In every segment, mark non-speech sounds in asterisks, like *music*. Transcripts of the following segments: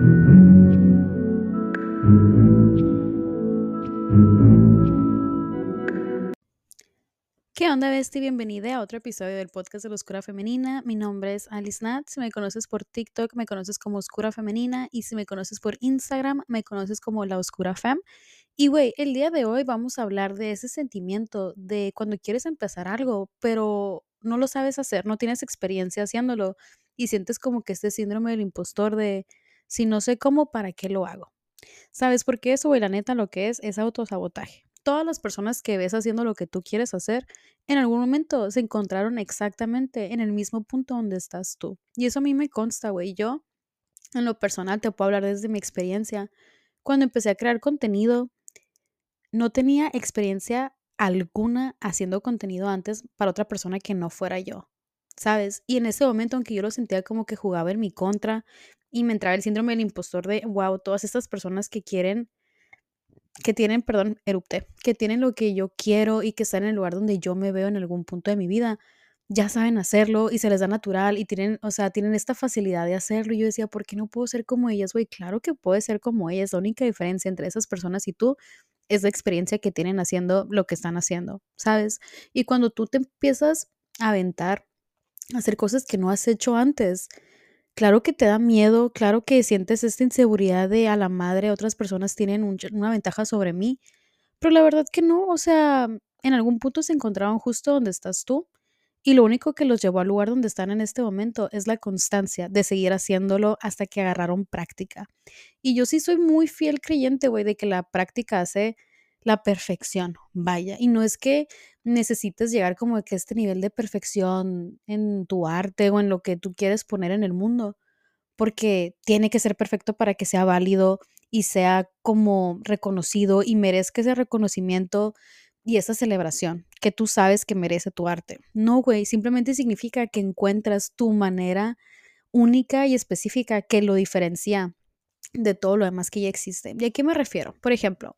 ¿Qué onda, Besti? Bienvenida a otro episodio del podcast de la Oscura Femenina. Mi nombre es Alice Nat. Si me conoces por TikTok, me conoces como Oscura Femenina. Y si me conoces por Instagram, me conoces como La Oscura Fem. Y, güey, el día de hoy vamos a hablar de ese sentimiento de cuando quieres empezar algo, pero no lo sabes hacer, no tienes experiencia haciéndolo y sientes como que este síndrome del impostor de si no sé cómo, ¿para qué lo hago? ¿Sabes por qué eso, güey? La neta, lo que es es autosabotaje todas las personas que ves haciendo lo que tú quieres hacer, en algún momento se encontraron exactamente en el mismo punto donde estás tú. Y eso a mí me consta, güey. Yo, en lo personal, te puedo hablar desde mi experiencia. Cuando empecé a crear contenido, no tenía experiencia alguna haciendo contenido antes para otra persona que no fuera yo, ¿sabes? Y en ese momento, aunque yo lo sentía como que jugaba en mi contra y me entraba el síndrome del impostor de, wow, todas estas personas que quieren que tienen, perdón, erupte, que tienen lo que yo quiero y que están en el lugar donde yo me veo en algún punto de mi vida, ya saben hacerlo y se les da natural y tienen, o sea, tienen esta facilidad de hacerlo. Y yo decía, ¿por qué no puedo ser como ellas, güey? Claro que puedes ser como ellas. La única diferencia entre esas personas y tú es la experiencia que tienen haciendo lo que están haciendo, ¿sabes? Y cuando tú te empiezas a aventar, hacer cosas que no has hecho antes, Claro que te da miedo, claro que sientes esta inseguridad de a la madre, otras personas tienen una ventaja sobre mí, pero la verdad que no, o sea, en algún punto se encontraron justo donde estás tú y lo único que los llevó al lugar donde están en este momento es la constancia de seguir haciéndolo hasta que agarraron práctica. Y yo sí soy muy fiel creyente, güey, de que la práctica hace la perfección, vaya. Y no es que necesites llegar como a este nivel de perfección en tu arte o en lo que tú quieres poner en el mundo, porque tiene que ser perfecto para que sea válido y sea como reconocido y merezca ese reconocimiento y esa celebración que tú sabes que merece tu arte. No, güey, simplemente significa que encuentras tu manera única y específica que lo diferencia de todo lo demás que ya existe. ¿Y a qué me refiero? Por ejemplo,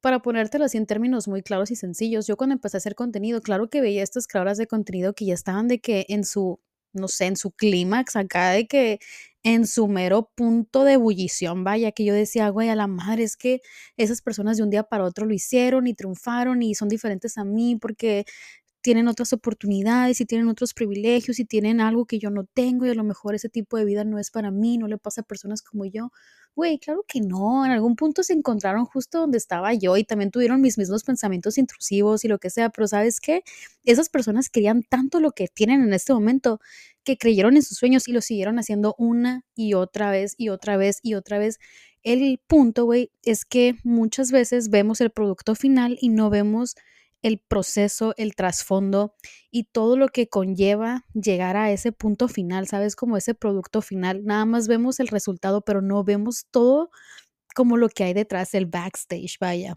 para ponértelo así en términos muy claros y sencillos, yo cuando empecé a hacer contenido, claro que veía estas creadoras de contenido que ya estaban de que en su, no sé, en su clímax acá, de que en su mero punto de ebullición, vaya, que yo decía, güey, a la madre, es que esas personas de un día para otro lo hicieron y triunfaron y son diferentes a mí porque tienen otras oportunidades y tienen otros privilegios y tienen algo que yo no tengo y a lo mejor ese tipo de vida no es para mí, no le pasa a personas como yo. Güey, claro que no, en algún punto se encontraron justo donde estaba yo y también tuvieron mis mismos pensamientos intrusivos y lo que sea, pero ¿sabes qué? Esas personas querían tanto lo que tienen en este momento que creyeron en sus sueños y lo siguieron haciendo una y otra vez y otra vez y otra vez. El punto, güey, es que muchas veces vemos el producto final y no vemos el proceso, el trasfondo y todo lo que conlleva llegar a ese punto final, ¿sabes? Como ese producto final. Nada más vemos el resultado, pero no vemos todo como lo que hay detrás del backstage, vaya.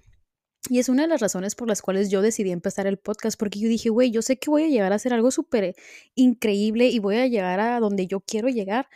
Y es una de las razones por las cuales yo decidí empezar el podcast, porque yo dije, güey, yo sé que voy a llegar a hacer algo súper increíble y voy a llegar a donde yo quiero llegar,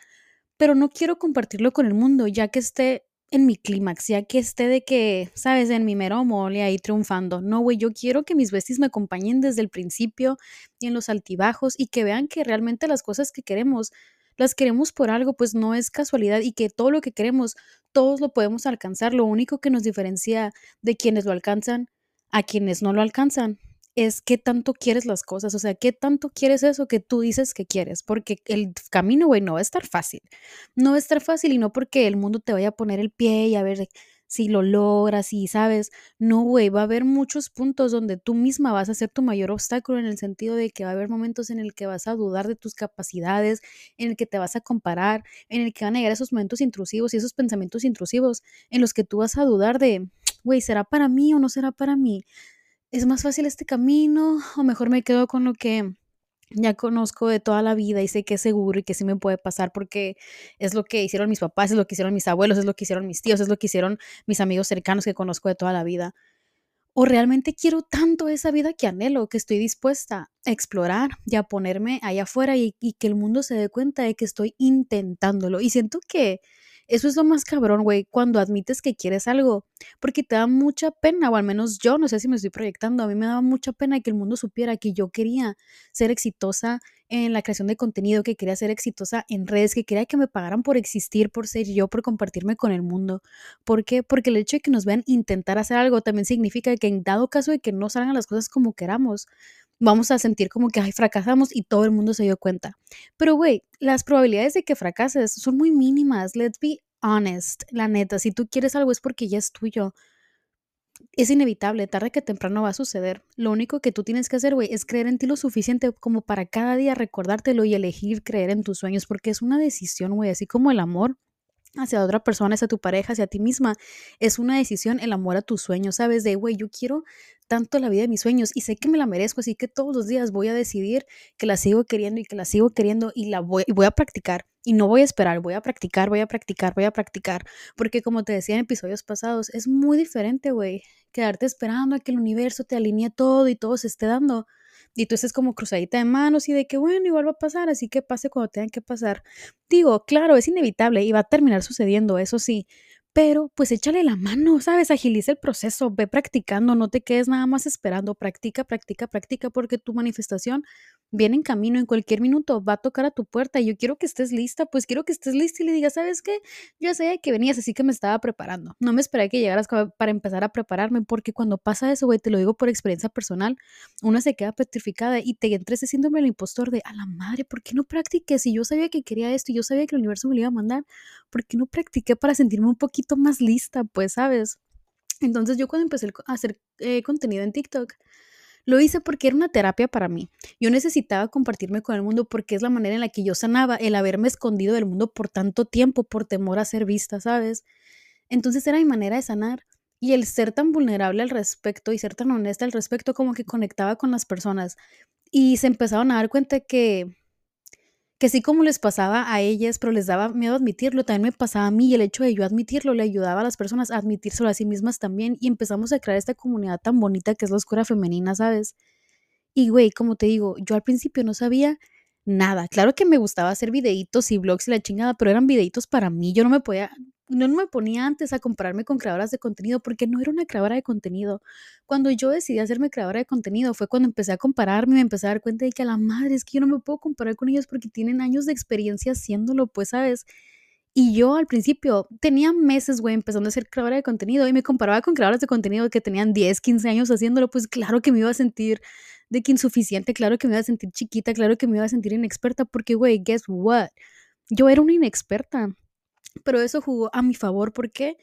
pero no quiero compartirlo con el mundo, ya que esté en mi clímax, ya que esté de que, sabes, en mi mero mole ahí triunfando. No, güey, yo quiero que mis besties me acompañen desde el principio y en los altibajos y que vean que realmente las cosas que queremos, las queremos por algo, pues no es casualidad y que todo lo que queremos, todos lo podemos alcanzar. Lo único que nos diferencia de quienes lo alcanzan a quienes no lo alcanzan es qué tanto quieres las cosas, o sea, qué tanto quieres eso que tú dices que quieres, porque el camino, güey, no va a estar fácil. No va a estar fácil y no porque el mundo te vaya a poner el pie y a ver si lo logras y sabes, no, güey, va a haber muchos puntos donde tú misma vas a ser tu mayor obstáculo en el sentido de que va a haber momentos en el que vas a dudar de tus capacidades, en el que te vas a comparar, en el que van a llegar esos momentos intrusivos y esos pensamientos intrusivos en los que tú vas a dudar de, güey, ¿será para mí o no será para mí? ¿Es más fácil este camino o mejor me quedo con lo que ya conozco de toda la vida y sé que es seguro y que sí me puede pasar porque es lo que hicieron mis papás, es lo que hicieron mis abuelos, es lo que hicieron mis tíos, es lo que hicieron mis amigos cercanos que conozco de toda la vida? ¿O realmente quiero tanto esa vida que anhelo, que estoy dispuesta a explorar y a ponerme allá afuera y, y que el mundo se dé cuenta de que estoy intentándolo? Y siento que Eso es lo más cabrón, güey, cuando admites que quieres algo, porque te da mucha pena, o al menos yo, no sé si me estoy proyectando, a mí me daba mucha pena que el mundo supiera que yo quería ser exitosa en la creación de contenido, que quería ser exitosa en redes, que quería que me pagaran por existir, por ser yo, por compartirme con el mundo. ¿Por qué? Porque el hecho de que nos vean intentar hacer algo también significa que en dado caso de que no salgan las cosas como queramos, vamos a sentir como que, ay, fracasamos y todo el mundo se dio cuenta. Pero, güey, las probabilidades de que fracases son muy mínimas. Let's be honest. La neta, si tú quieres algo es porque ya es tuyo. Es inevitable, tarde que temprano va a suceder. Lo único que tú tienes que hacer, güey, es creer en ti lo suficiente como para cada día recordártelo y elegir creer en tus sueños, porque es una decisión, güey, así como el amor hacia otra persona, hacia tu pareja, hacia ti misma. Es una decisión el amor a tus sueños, ¿sabes? De, güey, yo quiero tanto la vida de mis sueños y sé que me la merezco, así que todos los días voy a decidir que la sigo queriendo y que la sigo queriendo y la voy, y voy a practicar. Y no voy a esperar, voy a practicar, voy a practicar, voy a practicar. Porque como te decía en episodios pasados, es muy diferente, güey, quedarte esperando a que el universo te alinee todo y todo se esté dando y tú estés como cruzadita de manos y de que, bueno, igual va a pasar, así que pase cuando tengan que pasar. Digo, claro, es inevitable y va a terminar sucediendo, eso sí, pero pues échale la mano, ¿sabes? Agiliza el proceso, ve practicando, no te quedes nada más esperando, practica, practica, practica, porque tu manifestación viene en camino, en cualquier minuto va a tocar a tu puerta y yo quiero que estés lista, pues quiero que estés lista y le digas, ¿sabes qué? Yo sé que venías, así que me estaba preparando. No me esperé que llegaras para empezar a prepararme, porque cuando pasa eso, güey, te lo digo por experiencia personal, una se queda petrificada y te entra ese síndrome del impostor de, a la madre, ¿por qué no practiqué? Si yo sabía que quería esto y yo sabía que el universo me lo iba a mandar, ¿por qué no practiqué para sentirme un poquito más lista, pues, ¿sabes? Entonces yo cuando empecé a hacer eh, contenido en TikTok, lo hice porque era una terapia para mí. Yo necesitaba compartirme con el mundo porque es la manera en la que yo sanaba el haberme escondido del mundo por tanto tiempo por temor a ser vista, ¿sabes? Entonces era mi manera de sanar. Y el ser tan vulnerable al respecto y ser tan honesta al respecto como que conectaba con las personas. Y se empezaron a dar cuenta que que sí como les pasaba a ellas, pero les daba miedo admitirlo, también me pasaba a mí y el hecho de yo admitirlo le ayudaba a las personas a admitírselo a sí mismas también y empezamos a crear esta comunidad tan bonita que es la oscura femenina, ¿sabes? Y güey, como te digo, yo al principio no sabía nada. Claro que me gustaba hacer videitos y blogs y la chingada, pero eran videitos para mí. Yo no me podía, no me ponía antes a compararme con creadoras de contenido porque no era una creadora de contenido. Cuando yo decidí hacerme creadora de contenido fue cuando empecé a compararme y me empecé a dar cuenta de que a la madre es que yo no me puedo comparar con ellos porque tienen años de experiencia haciéndolo, pues, ¿sabes? Y yo al principio tenía meses, güey, empezando a ser creadora de contenido y me comparaba con creadoras de contenido que tenían 10, 15 años haciéndolo, pues claro que me iba a sentir de que insuficiente, claro que me iba a sentir chiquita, claro que me iba a sentir inexperta porque, güey, guess what? Yo era una inexperta pero eso jugó a mi favor. ¿Por qué?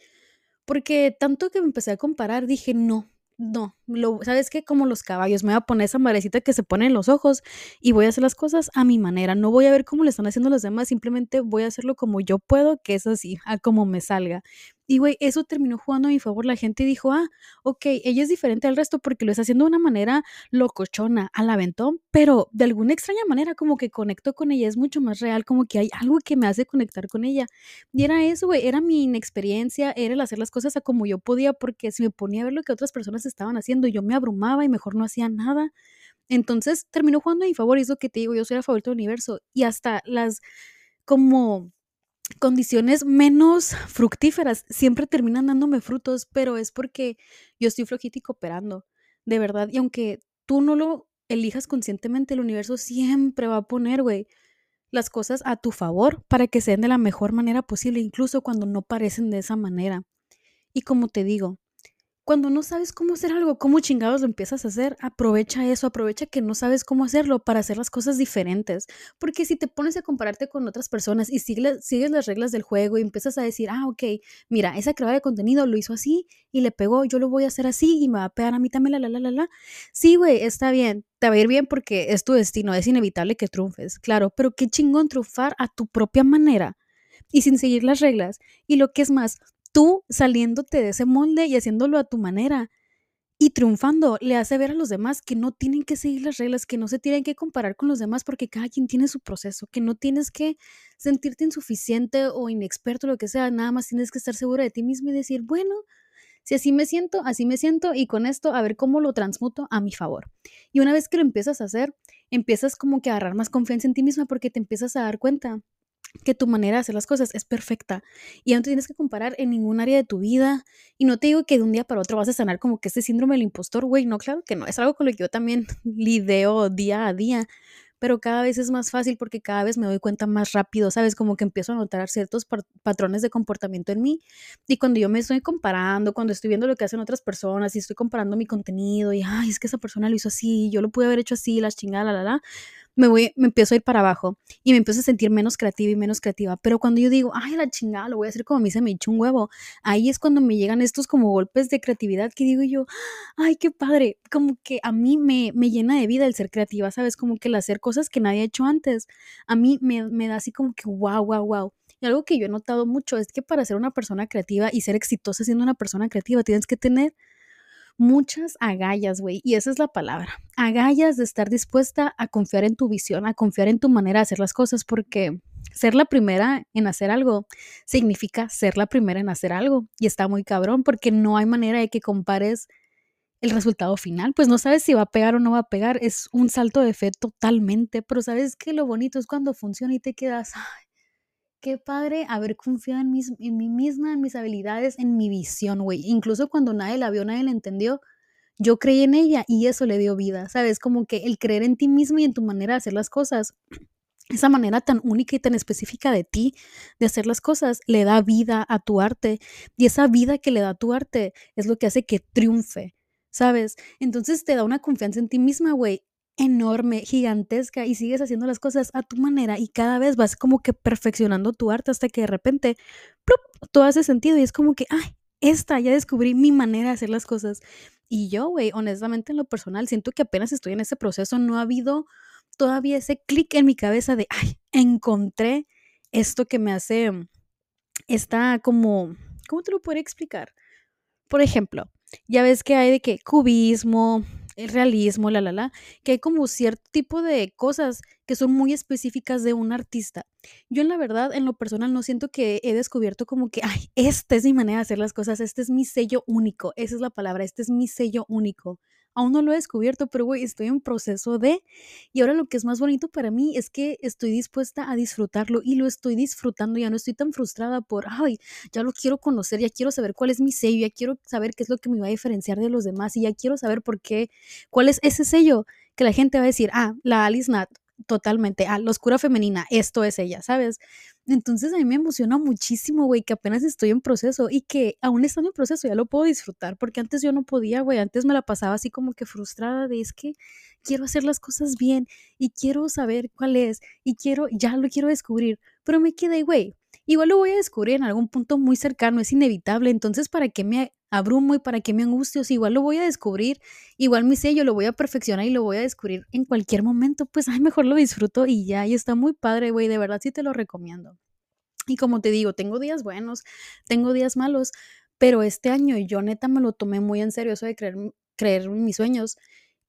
Porque tanto que me empecé a comparar, dije, no, no, lo, ¿sabes qué? Como los caballos, me voy a poner esa marecita que se pone en los ojos y voy a hacer las cosas a mi manera. No voy a ver cómo le están haciendo los demás, simplemente voy a hacerlo como yo puedo, que es así, a como me salga. Y güey, eso terminó jugando a mi favor. La gente dijo, ah, ok, ella es diferente al resto porque lo está haciendo de una manera locochona, al aventón, pero de alguna extraña manera como que conecto con ella, es mucho más real, como que hay algo que me hace conectar con ella. Y era eso, güey, era mi inexperiencia, era el hacer las cosas a como yo podía, porque si me ponía a ver lo que otras personas estaban haciendo, yo me abrumaba y mejor no hacía nada. Entonces terminó jugando a mi favor y es lo que te digo, yo soy la favorita del universo y hasta las como condiciones menos fructíferas siempre terminan dándome frutos, pero es porque yo estoy flojita y cooperando, de verdad. Y aunque tú no lo elijas conscientemente, el universo siempre va a poner, güey, las cosas a tu favor para que sean de la mejor manera posible, incluso cuando no parecen de esa manera. Y como te digo, cuando no sabes cómo hacer algo, cómo chingados lo empiezas a hacer, aprovecha eso, aprovecha que no sabes cómo hacerlo para hacer las cosas diferentes. Porque si te pones a compararte con otras personas y sigues, las reglas del juego y empiezas a decir, ah, ok, mira, esa creadora de contenido lo hizo así y le pegó, yo lo voy a hacer así y me va a pegar a mí también, la, la, la, la, la. Sí, güey, está bien, te va a ir bien porque es tu destino, es inevitable que triunfes, claro, pero qué chingón triunfar a tu propia manera y sin seguir las reglas. Y lo que es más, tú saliéndote de ese molde y haciéndolo a tu manera y triunfando, le hace ver a los demás que no tienen que seguir las reglas, que no se tienen que comparar con los demás porque cada quien tiene su proceso, que no tienes que sentirte insuficiente o inexperto, lo que sea, nada más tienes que estar segura de ti mismo y decir, bueno, si así me siento, así me siento y con esto a ver cómo lo transmuto a mi favor. Y una vez que lo empiezas a hacer, empiezas como que a agarrar más confianza en ti misma porque te empiezas a dar cuenta que tu manera de hacer las cosas es perfecta y no te tienes que comparar en ningún área de tu vida. Y no te digo que de un día para otro vas a sanar como que este síndrome del impostor, güey, no, claro que no, es algo con lo que yo también *laughs* lidio día a día, pero cada vez es más fácil porque cada vez me doy cuenta más rápido, ¿sabes? Como que empiezo a notar ciertos patrones de comportamiento en mí y cuando yo me estoy comparando, cuando estoy viendo lo que hacen otras personas y estoy comparando mi contenido y, ay, es que esa persona lo hizo así, yo lo pude haber hecho así, la chingada, la, la, la, me voy, me empiezo a ir para abajo y me empiezo a sentir menos creativa y menos creativa. Pero cuando yo digo, ay, la chingada, lo voy a hacer como a mí se me echó un huevo, ahí es cuando me llegan estos como golpes de creatividad que digo yo, ay, qué padre, como que a mí me, me llena de vida el ser creativa, ¿sabes? Como que el hacer cosas que nadie ha hecho antes, a mí me, me da así como que, wow, wow, wow. Y algo que yo he notado mucho es que para ser una persona creativa y ser exitosa siendo una persona creativa, tienes que tener muchas agallas, güey, y esa es la palabra, agallas de estar dispuesta a confiar en tu visión, a confiar en tu manera de hacer las cosas, porque ser la primera en hacer algo significa ser la primera en hacer algo, y está muy cabrón, porque no hay manera de que compares el resultado final, pues no sabes si va a pegar o no va a pegar, es un salto de fe totalmente, pero sabes que lo bonito es cuando funciona y te quedas, qué padre haber confiado en, mí misma, en mis habilidades, en mi visión, güey. Incluso cuando nadie la vio, nadie la entendió, yo creí en ella y eso le dio vida, ¿sabes? Como que el creer en ti mismo y en tu manera de hacer las cosas, esa manera tan única y tan específica de ti de hacer las cosas, le da vida a tu arte. Y esa vida que le da tu arte es lo que hace que triunfe, ¿sabes? Entonces te da una confianza en ti misma, güey enorme, gigantesca y sigues haciendo las cosas a tu manera y cada vez vas como que perfeccionando tu arte hasta que de repente todo hace sentido y es como que, ay, esta, ya descubrí mi manera de hacer las cosas. Y yo, güey, honestamente en lo personal, siento que apenas estoy en ese proceso, no ha habido todavía ese clic en mi cabeza de, ay, encontré esto que me hace, está como, ¿cómo te lo puedo explicar? Por ejemplo, ya ves que hay de que cubismo, el realismo, la, la, la, que hay como cierto tipo de cosas que son muy específicas de un artista. Yo en la verdad, en lo personal, no siento que he descubierto como que, ay, esta es mi manera de hacer las cosas, este es mi sello único, esa es la palabra, este es mi sello único. Aún no lo he descubierto, pero güey, estoy en proceso de... Y ahora lo que es más bonito para mí es que estoy dispuesta a disfrutarlo y lo estoy disfrutando. Ya no estoy tan frustrada por, ay, ya lo quiero conocer, ya quiero saber cuál es mi sello, ya quiero saber qué es lo que me va a diferenciar de los demás y ya quiero saber por qué, cuál es ese sello que la gente va a decir, ah, la Alice Nat, totalmente, ah, la oscura femenina, esto es ella, ¿sabes? Entonces a mí me emociona muchísimo, güey, que apenas estoy en proceso y que aún estando en proceso ya lo puedo disfrutar, porque antes yo no podía, güey, antes me la pasaba así como que frustrada de es que quiero hacer las cosas bien y quiero saber cuál es y quiero, ya lo quiero descubrir, pero me quedé, güey, igual lo voy a descubrir en algún punto muy cercano, es inevitable, entonces ¿para qué me abrumo y para qué me angustio? Si igual lo voy a descubrir, igual mi sello lo voy a perfeccionar y lo voy a descubrir en cualquier momento, pues ay, mejor lo disfruto y ya, y está muy padre, güey, de verdad sí te lo recomiendo. Y como te digo, tengo días buenos, tengo días malos, pero este año yo neta me lo tomé muy en serio, eso de creer, creer en mis sueños.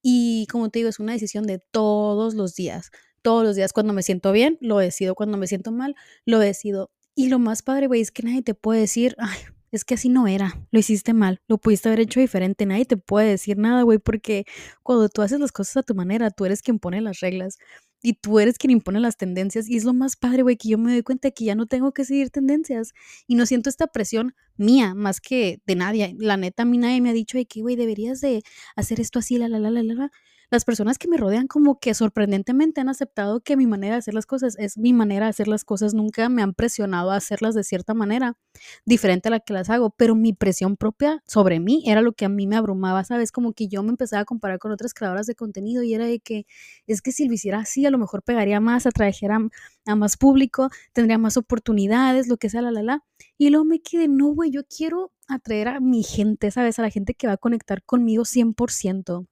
Y como te digo, es una decisión de todos los días. Todos los días, cuando me siento bien, lo decido. Cuando me siento mal, lo decido. Y lo más padre, güey, es que nadie te puede decir, ay, es que así no era, lo hiciste mal, lo pudiste haber hecho diferente, nadie te puede decir nada, güey, porque cuando tú haces las cosas a tu manera, tú eres quien pone las reglas y tú eres quien impone las tendencias y es lo más padre, güey, que yo me doy cuenta que ya no tengo que seguir tendencias y no siento esta presión mía más que de nadie. La neta, a mí nadie me ha dicho, que, güey, deberías de hacer esto así, la, la, la, la, la las personas que me rodean como que sorprendentemente han aceptado que mi manera de hacer las cosas es mi manera de hacer las cosas, nunca me han presionado a hacerlas de cierta manera diferente a la que las hago, pero mi presión propia sobre mí era lo que a mí me abrumaba, ¿sabes? Como que yo me empezaba a comparar con otras creadoras de contenido y era de que es que si lo hiciera así, a lo mejor pegaría más, atrajera a más público, tendría más oportunidades, lo que sea, la, la, la. Y luego me quedé, no, güey, yo quiero atraer a mi gente, ¿sabes? A la gente que va a conectar conmigo 100%.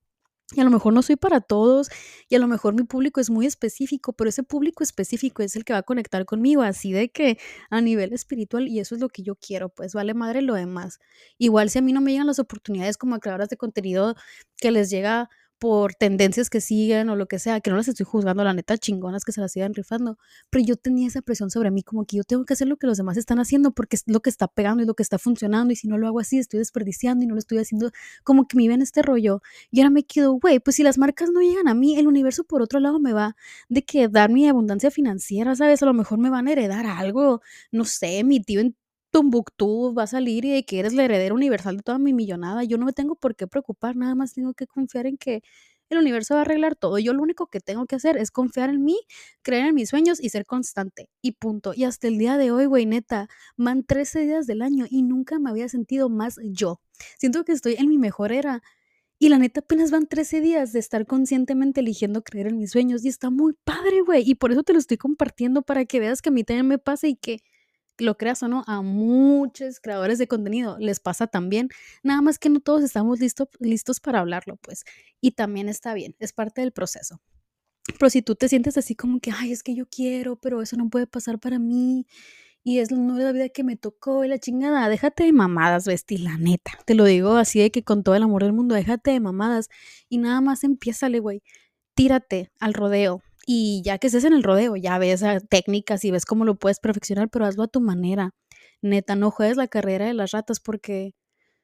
Y a lo mejor no soy para todos y a lo mejor mi público es muy específico, pero ese público específico es el que va a conectar conmigo, así de que a nivel espiritual y eso es lo que yo quiero, pues vale madre lo demás. Igual si a mí no me llegan las oportunidades como creadoras de contenido que les llega por tendencias que siguen o lo que sea, que no las estoy juzgando, la neta, chingonas que se las sigan rifando, pero yo tenía esa presión sobre mí como que yo tengo que hacer lo que los demás están haciendo porque es lo que está pegando y lo que está funcionando y si no lo hago así estoy desperdiciando y no lo estoy haciendo como que me ven este rollo y ahora me quedo, güey, pues si las marcas no llegan a mí, el universo por otro lado me va de que dar mi abundancia financiera, ¿sabes? A lo mejor me van a heredar algo, no sé, mi tío en Tumbuctú va a salir y que eres la heredera universal de toda mi millonada. Yo no me tengo por qué preocupar, nada más tengo que confiar en que el universo va a arreglar todo. Yo lo único que tengo que hacer es confiar en mí, creer en mis sueños y ser constante. Y punto. Y hasta el día de hoy, güey, neta, van 13 días del año y nunca me había sentido más yo. Siento que estoy en mi mejor era. Y la neta apenas van 13 días de estar conscientemente eligiendo creer en mis sueños y está muy padre, güey. Y por eso te lo estoy compartiendo para que veas que a mí también me pasa y que lo creas o no, a muchos creadores de contenido les pasa también, nada más que no todos estamos listos para hablarlo, pues, y también está bien, es parte del proceso. Pero si tú te sientes así como que, ay, es que yo quiero, pero eso no puede pasar para mí, y es la vida que me tocó y la chingada, déjate de mamadas, Besti, la neta. Te lo digo así de que con todo el amor del mundo, déjate de mamadas y nada más empiézale, güey. Tírate al rodeo, y ya que estés en el rodeo, ya ves técnicas y ves cómo lo puedes perfeccionar, pero hazlo a tu manera. Neta, no juegues la carrera de las ratas porque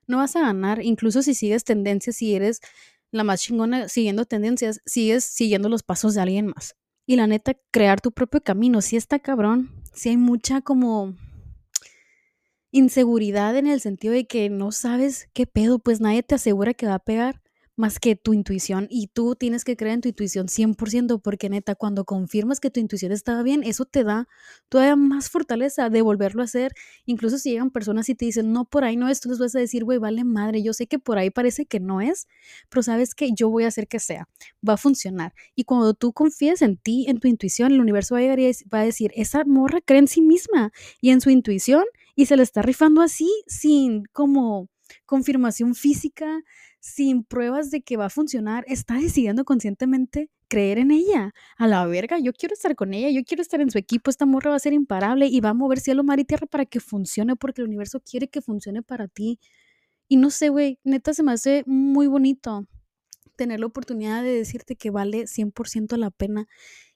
no vas a ganar. Incluso si sigues tendencias, si eres la más chingona siguiendo tendencias, sigues siguiendo los pasos de alguien más. Y la neta, crear tu propio camino, si está cabrón, si hay mucha como inseguridad en el sentido de que no sabes qué pedo, pues nadie te asegura que va a pegar más que tu intuición y tú tienes que creer en tu intuición 100% porque neta, cuando confirmas que tu intuición estaba bien, eso te da todavía más fortaleza de volverlo a hacer. Incluso si llegan personas y te dicen, no, por ahí no es, tú les vas a decir, güey, vale madre, yo sé que por ahí parece que no es, pero sabes que yo voy a hacer que sea, va a funcionar. Y cuando tú confías en ti, en tu intuición, el universo va a llegar y va a decir, esa morra cree en sí misma y en su intuición y se le está rifando así sin como confirmación física, sin pruebas de que va a funcionar, está decidiendo conscientemente creer en ella. A la verga, yo quiero estar con ella, yo quiero estar en su equipo, esta morra va a ser imparable y va a mover cielo, mar y tierra para que funcione, porque el universo quiere que funcione para ti. Y no sé, güey, neta se me hace muy bonito tener la oportunidad de decirte que vale 100% la pena.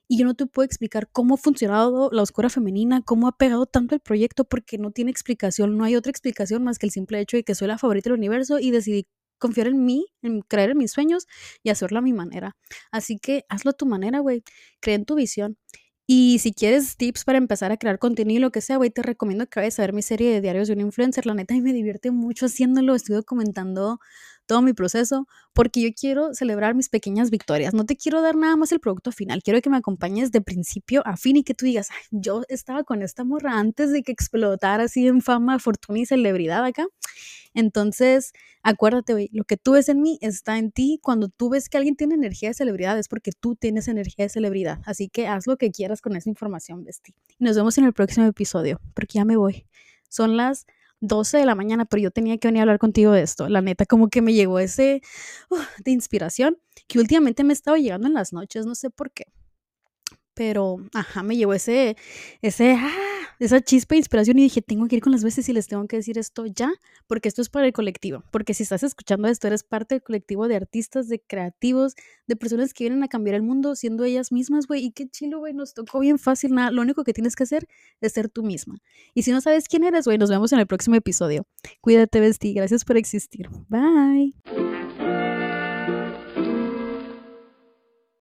Y yo no te puedo explicar cómo ha funcionado la oscura femenina, cómo ha pegado tanto el proyecto, porque no tiene explicación, no hay otra explicación más que el simple hecho de que soy la favorita del universo y decidí confiar en mí, en creer en mis sueños y hacerlo a mi manera. Así que hazlo a tu manera, güey. Cree en tu visión. Y si quieres tips para empezar a crear contenido y lo que sea, güey, te recomiendo que vayas a ver mi serie de diarios de un influencer. La neta, y me divierte mucho haciéndolo. Estoy documentando todo mi proceso porque yo quiero celebrar mis pequeñas victorias. No te quiero dar nada más el producto final. Quiero que me acompañes de principio a fin y que tú digas, yo estaba con esta morra antes de que explotara así en fama, fortuna y celebridad acá. Entonces, acuérdate, güey, lo que tú ves en mí está en ti. Cuando tú ves que alguien tiene energía de celebridad es porque tú tienes energía de celebridad. Así que haz lo que quieras con esa información, Besti. Nos vemos en el próximo episodio, porque ya me voy. Son las 12 de la mañana, pero yo tenía que venir a hablar contigo de esto. La neta, como que me llegó ese de inspiración que últimamente me estaba llegando en las noches, no sé por qué pero, ajá, me llevó ese, ese, ah, esa chispa de inspiración y dije, tengo que ir con las veces y les tengo que decir esto ya, porque esto es para el colectivo, porque si estás escuchando esto, eres parte del colectivo de artistas, de creativos, de personas que vienen a cambiar el mundo siendo ellas mismas, güey, y qué chilo, güey, nos tocó bien fácil, nada, lo único que tienes que hacer es ser tú misma. Y si no sabes quién eres, güey, nos vemos en el próximo episodio. Cuídate, Besti, gracias por existir. Bye.